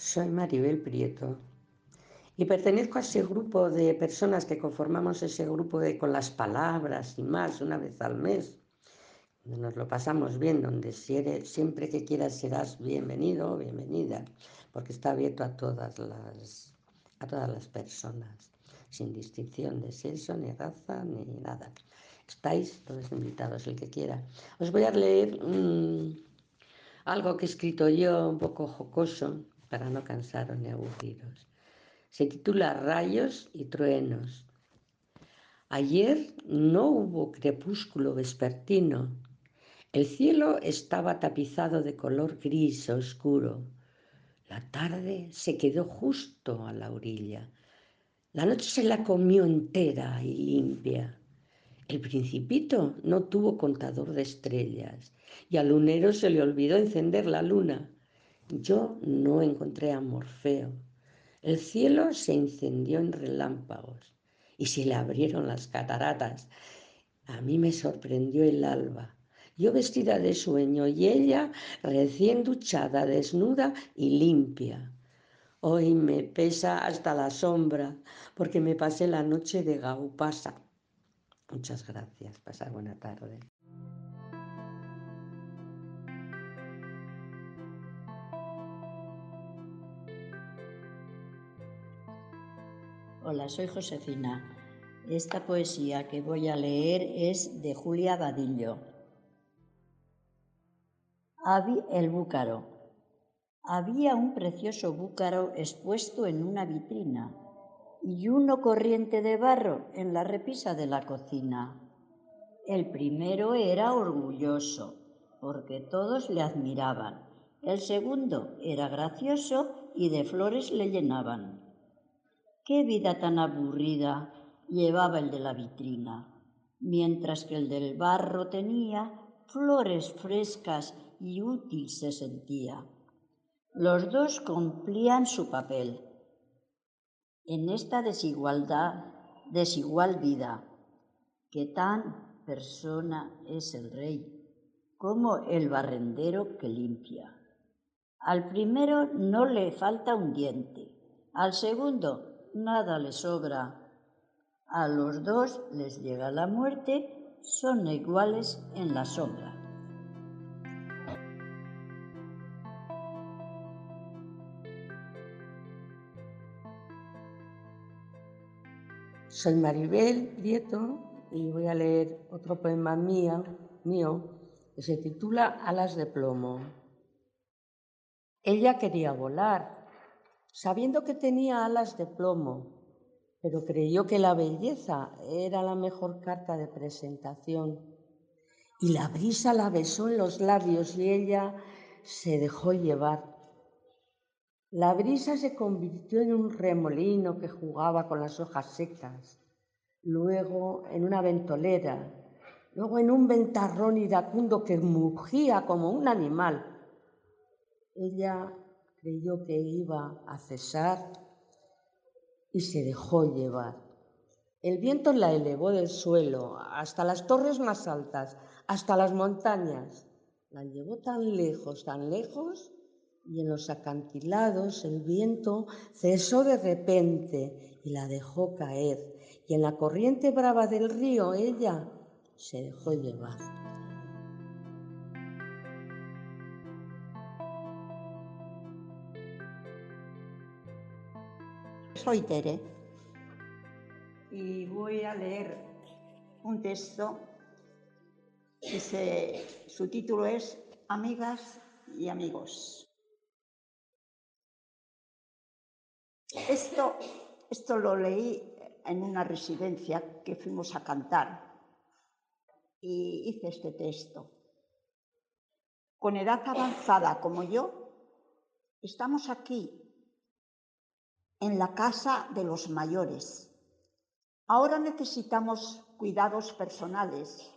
Soy Maribel Prieto y pertenezco a ese grupo de personas que conformamos ese grupo de con las palabras y más una vez al mes. Nos lo pasamos bien, donde siempre que quieras serás bienvenido o bienvenida, porque está abierto a todas las, a todas las personas, sin distinción de sexo, ni raza, ni nada. Estáis todos invitados, el que quiera. Os voy a leer algo que he escrito yo, un poco jocoso, para no cansaros ni aburriros. Se titula Rayos y Truenos. Ayer no hubo crepúsculo vespertino. El cielo estaba tapizado de color gris oscuro. La tarde se quedó justo a la orilla. La noche se la comió entera y limpia. El principito no tuvo contador de estrellas y al lunero se le olvidó encender la luna. Yo no encontré a Morfeo. El cielo se incendió en relámpagos y se le abrieron las cataratas. A mí me sorprendió el alba. Yo vestida de sueño y ella recién duchada, desnuda y limpia. Hoy me pesa hasta la sombra porque me pasé la noche de gaupasa. Muchas gracias. Pasar buena tarde. Hola, soy Josefina. Esta poesía que voy a leer es de Julia Badillo. El búcaro. Había un precioso búcaro expuesto en una vitrina y uno corriente de barro en la repisa de la cocina. El primero era orgulloso, porque todos le admiraban. El segundo era gracioso y de flores le llenaban. Qué vida tan aburrida llevaba el de la vitrina, mientras que el del barro tenía flores frescas y útil se sentía. Los dos cumplían su papel en esta desigualdad, desigual vida, que tan persona es el rey como el barrendero que limpia. Al primero no le falta un diente, al segundo nada les sobra. A los dos les llega la muerte, son iguales en la sombra. Soy Maribel Prieto y voy a leer otro poema mío que se titula Alas de plomo. Ella quería volar sabiendo que tenía alas de plomo, pero creyó que la belleza era la mejor carta de presentación. Y la brisa la besó en los labios y ella se dejó llevar. La brisa se convirtió en un remolino que jugaba con las hojas secas, luego en una ventolera, luego en un ventarrón iracundo que mugía como un animal. Ella creyó que iba a cesar y se dejó llevar. El viento la elevó del suelo hasta las torres más altas, hasta las montañas. La llevó tan lejos, tan lejos, y en los acantilados el viento cesó de repente y la dejó caer. Y en la corriente brava del río ella se dejó llevar. Soy Tere y voy a leer un texto que su título es Amigas y amigos. Esto, esto lo leí en una residencia que fuimos a cantar y hice este texto. Con edad avanzada como yo, estamos aquí en la casa de los mayores. Ahora necesitamos cuidados personales.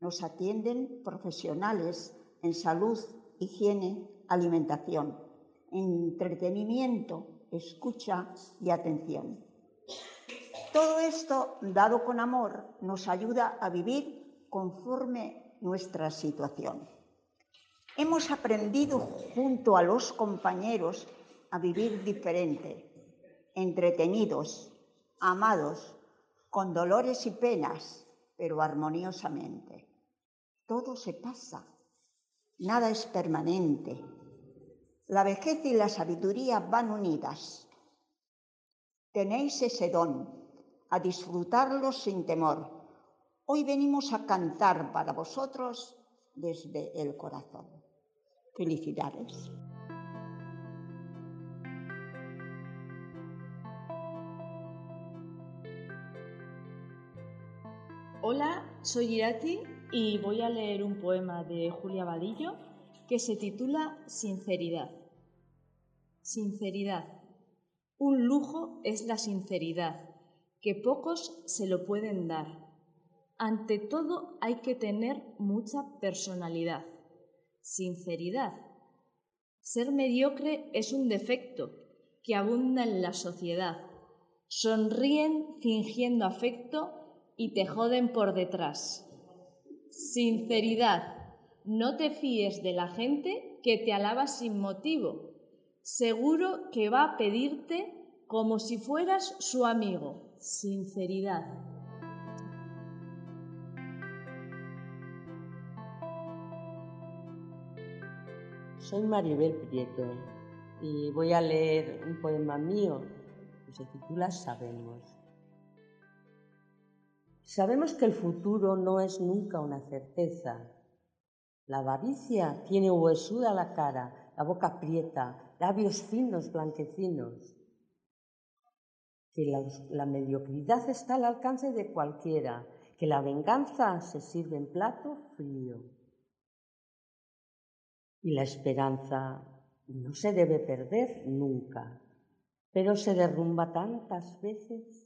Nos atienden profesionales en salud, higiene, alimentación, entretenimiento, escucha y atención. Todo esto, dado con amor, nos ayuda a vivir conforme nuestra situación. Hemos aprendido junto a los compañeros a vivir diferente, entretenidos, amados, con dolores y penas, pero armoniosamente. Todo se pasa, nada es permanente. La vejez y la sabiduría van unidas. Tenéis ese don, a disfrutarlo sin temor. Hoy venimos a cantar para vosotros desde el corazón. Felicidades. Hola, soy Irati y voy a leer un poema de Julia Vadillo que se titula Sinceridad. Sinceridad. Un lujo es la sinceridad, que pocos se lo pueden dar. Ante todo hay que tener mucha personalidad. Sinceridad. Ser mediocre es un defecto que abunda en la sociedad. Sonríen fingiendo afecto y te joden por detrás. Sinceridad. No te fíes de la gente que te alaba sin motivo. Seguro que va a pedirte como si fueras su amigo. Sinceridad. Soy Maribel Prieto y voy a leer un poema mío que se titula Sabemos. Sabemos que el futuro no es nunca una certeza. La avaricia tiene huesuda la cara, la boca aprieta, labios finos, blanquecinos. Que la, la, mediocridad está al alcance de cualquiera, que la venganza se sirve en plato frío. Y la esperanza no se debe perder nunca, pero se derrumba tantas veces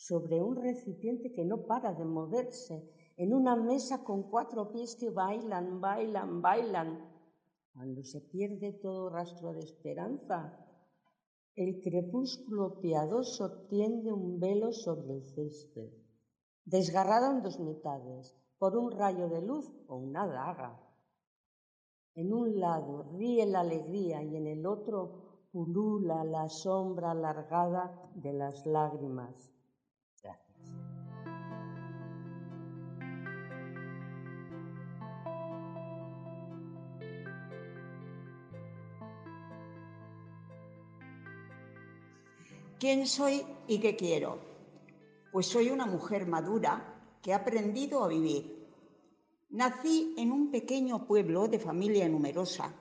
sobre un recipiente que no para de moverse, en una mesa con cuatro pies que bailan, bailan, bailan. Cuando se pierde todo rastro de esperanza, el crepúsculo piadoso tiende un velo sobre el césped, desgarrado en dos mitades, por un rayo de luz o una daga. En un lado ríe la alegría y en el otro pulula la sombra alargada de las lágrimas. ¿Quién soy y qué quiero? Pues soy una mujer madura que ha aprendido a vivir. Nací en un pequeño pueblo de familia numerosa.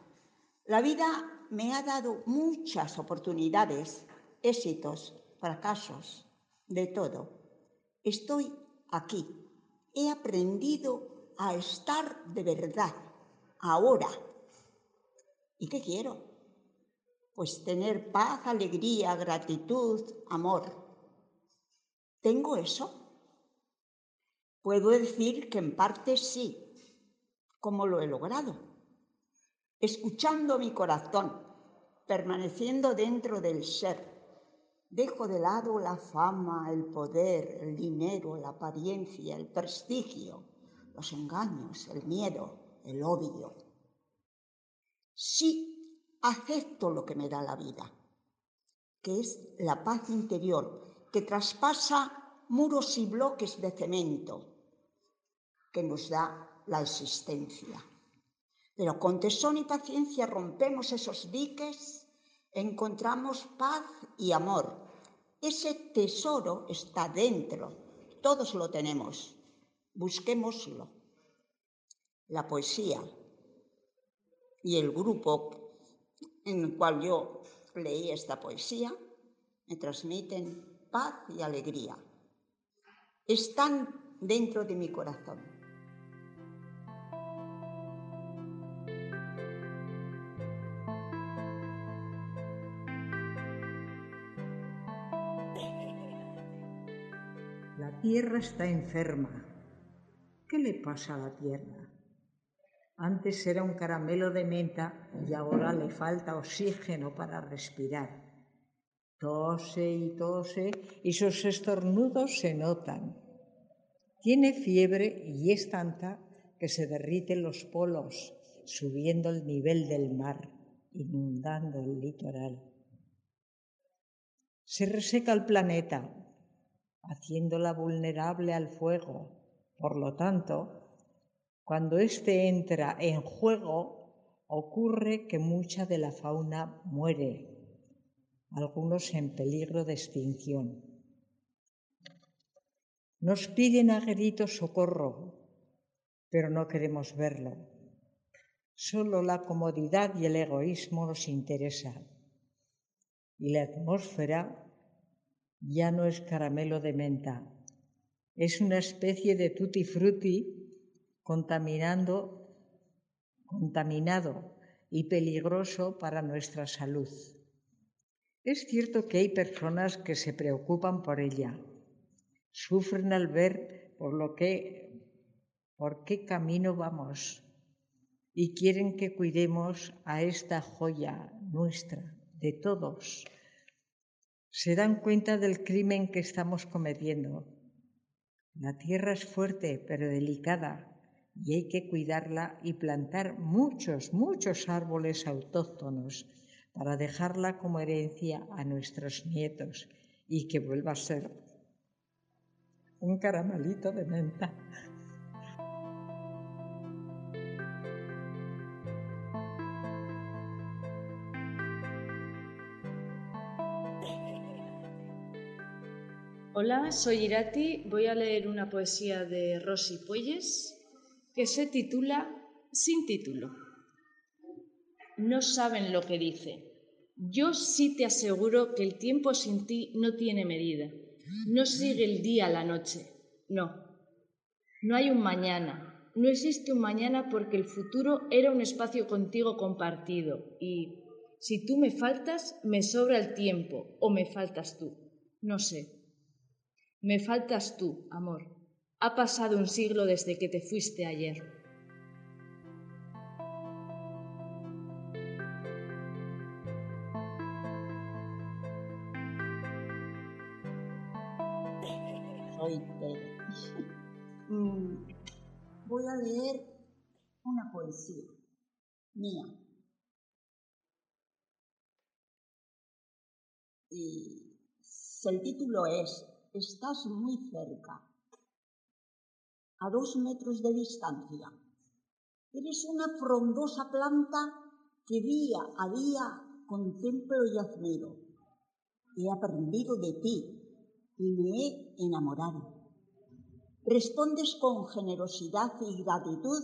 La vida me ha dado muchas oportunidades, éxitos, fracasos, de todo. Estoy aquí. He aprendido a estar de verdad, ahora. ¿Y qué quiero? Pues tener paz, alegría, gratitud, amor. ¿Tengo eso? Puedo decir que en parte sí. ¿Cómo lo he logrado? Escuchando mi corazón, permaneciendo dentro del ser. Dejo de lado la fama, el poder, el dinero, la apariencia, el prestigio, los engaños, el miedo, el odio. Sí acepto lo que me da la vida, que es la paz interior, que traspasa muros y bloques de cemento, que nos da la existencia. Pero con tesón y paciencia rompemos esos diques, encontramos paz y amor. Ese tesoro está dentro, todos lo tenemos, busquémoslo. La poesía y el grupo en el cual yo leí esta poesía, me transmiten paz y alegría. Están dentro de mi corazón. La tierra está enferma. ¿Qué le pasa a la tierra? Antes era un caramelo de menta y ahora le falta oxígeno para respirar. Tose y tose y sus estornudos se notan. Tiene fiebre y es tanta que se derriten los polos, subiendo el nivel del mar, inundando el litoral. Se reseca el planeta, haciéndola vulnerable al fuego. Por lo tanto, cuando éste entra en juego, ocurre que mucha de la fauna muere, algunos en peligro de extinción. Nos piden a gritos socorro, pero no queremos verlo. Solo la comodidad y el egoísmo nos interesan. Y la atmósfera ya no es caramelo de menta, es una especie de tutti frutti contaminando, contaminado y peligroso para nuestra salud. Es cierto que hay personas que se preocupan por ella, sufren al ver por lo que por qué camino vamos y quieren que cuidemos a esta joya nuestra, de todos. Se dan cuenta del crimen que estamos cometiendo. La tierra es fuerte pero delicada y hay que cuidarla y plantar muchos, muchos árboles autóctonos para dejarla como herencia a nuestros nietos y que vuelva a ser un caramelito de menta. Hola, soy Irati. Voy a leer una poesía de Rosy Puelles que se titula Sin título. No saben lo que dice. Yo sí te aseguro que el tiempo sin ti no tiene medida. No sigue el día a la noche. No. No hay un mañana. No existe un mañana porque el futuro era un espacio contigo compartido y si tú me faltas, me sobra el tiempo o me faltas tú. No sé. Me faltas tú, amor. Ha pasado un siglo desde que te fuiste ayer. Mm, Voy a leer una poesía mía. Y el título es estás muy cerca, a dos metros de distancia. Eres una frondosa planta que día a día contemplo y admiro. He aprendido de ti y me he enamorado. Respondes con generosidad y gratitud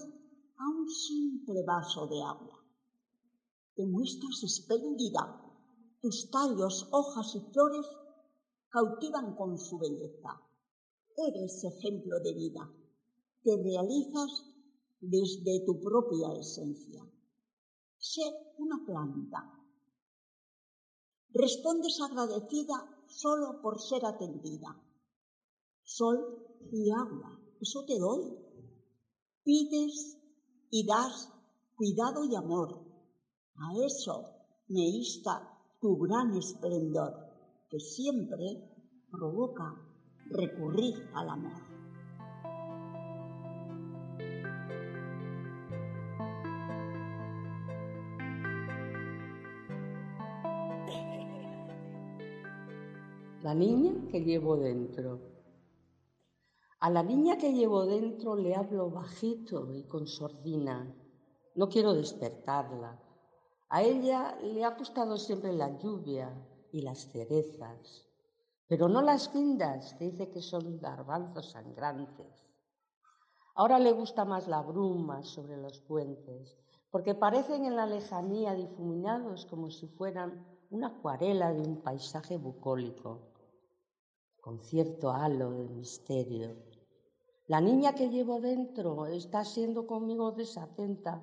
a un simple vaso de agua. Te muestras espléndida. Tus tallos, hojas y flores cautivan con su belleza. Eres ejemplo de vida. Te realizas desde tu propia esencia. Sé una planta. Respondes agradecida solo por ser atendida. Sol y agua, eso te doy. Pides y das cuidado y amor. A eso me insta tu gran esplendor que siempre provoca recurrir al amor. La niña que llevo dentro. A la niña que llevo dentro le hablo bajito y con sordina. No quiero despertarla. A ella le ha gustado siempre la lluvia, y las cerezas, pero no las guindas, dice que son garbanzos sangrantes. Ahora le gusta más la bruma sobre los puentes, porque parecen en la lejanía difuminados como si fueran una acuarela de un paisaje bucólico, con cierto halo de misterio. La niña que llevo dentro está siendo conmigo desatenta.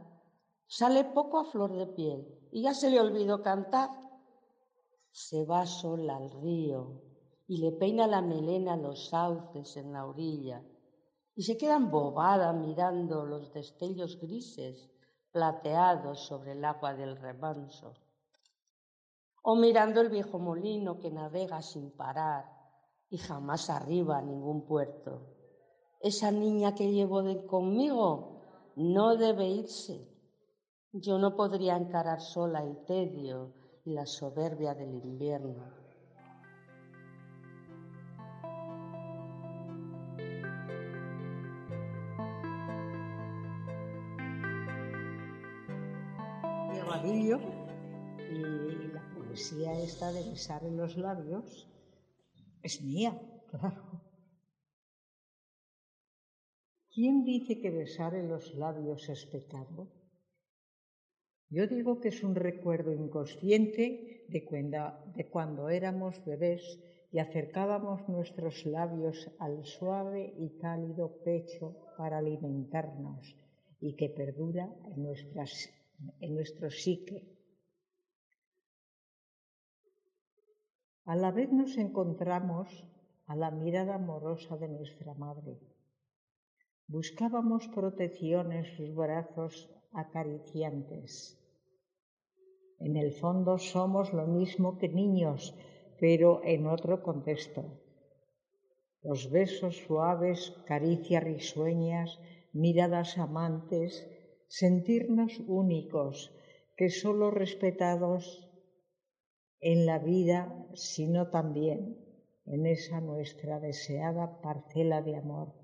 Sale poco a flor de piel y ya se le olvidó cantar se va sola al río y le peina la melena los sauces en la orilla y se queda embobada mirando los destellos grises plateados sobre el agua del remanso o mirando el viejo molino que navega sin parar y jamás arriba a ningún puerto. Esa niña que llevo conmigo no debe irse. Yo no podría encarar sola el tedio y la soberbia del invierno. y la poesía esta de besar en los labios es mía, claro. ¿Quién dice que besar en los labios es pecado? Yo digo que es un recuerdo inconsciente de cuando, éramos bebés y acercábamos nuestros labios al suave y cálido pecho para alimentarnos y que perdura en, en nuestro psique. A la vez nos encontramos a la mirada amorosa de nuestra madre. Buscábamos protección en sus brazos acariciantes. En el fondo somos lo mismo que niños, pero en otro contexto. Los besos suaves, caricias risueñas, miradas amantes, sentirnos únicos, que solo respetados en la vida, sino también en esa nuestra deseada parcela de amor.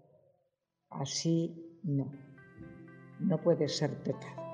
Así no, no puede ser pecado.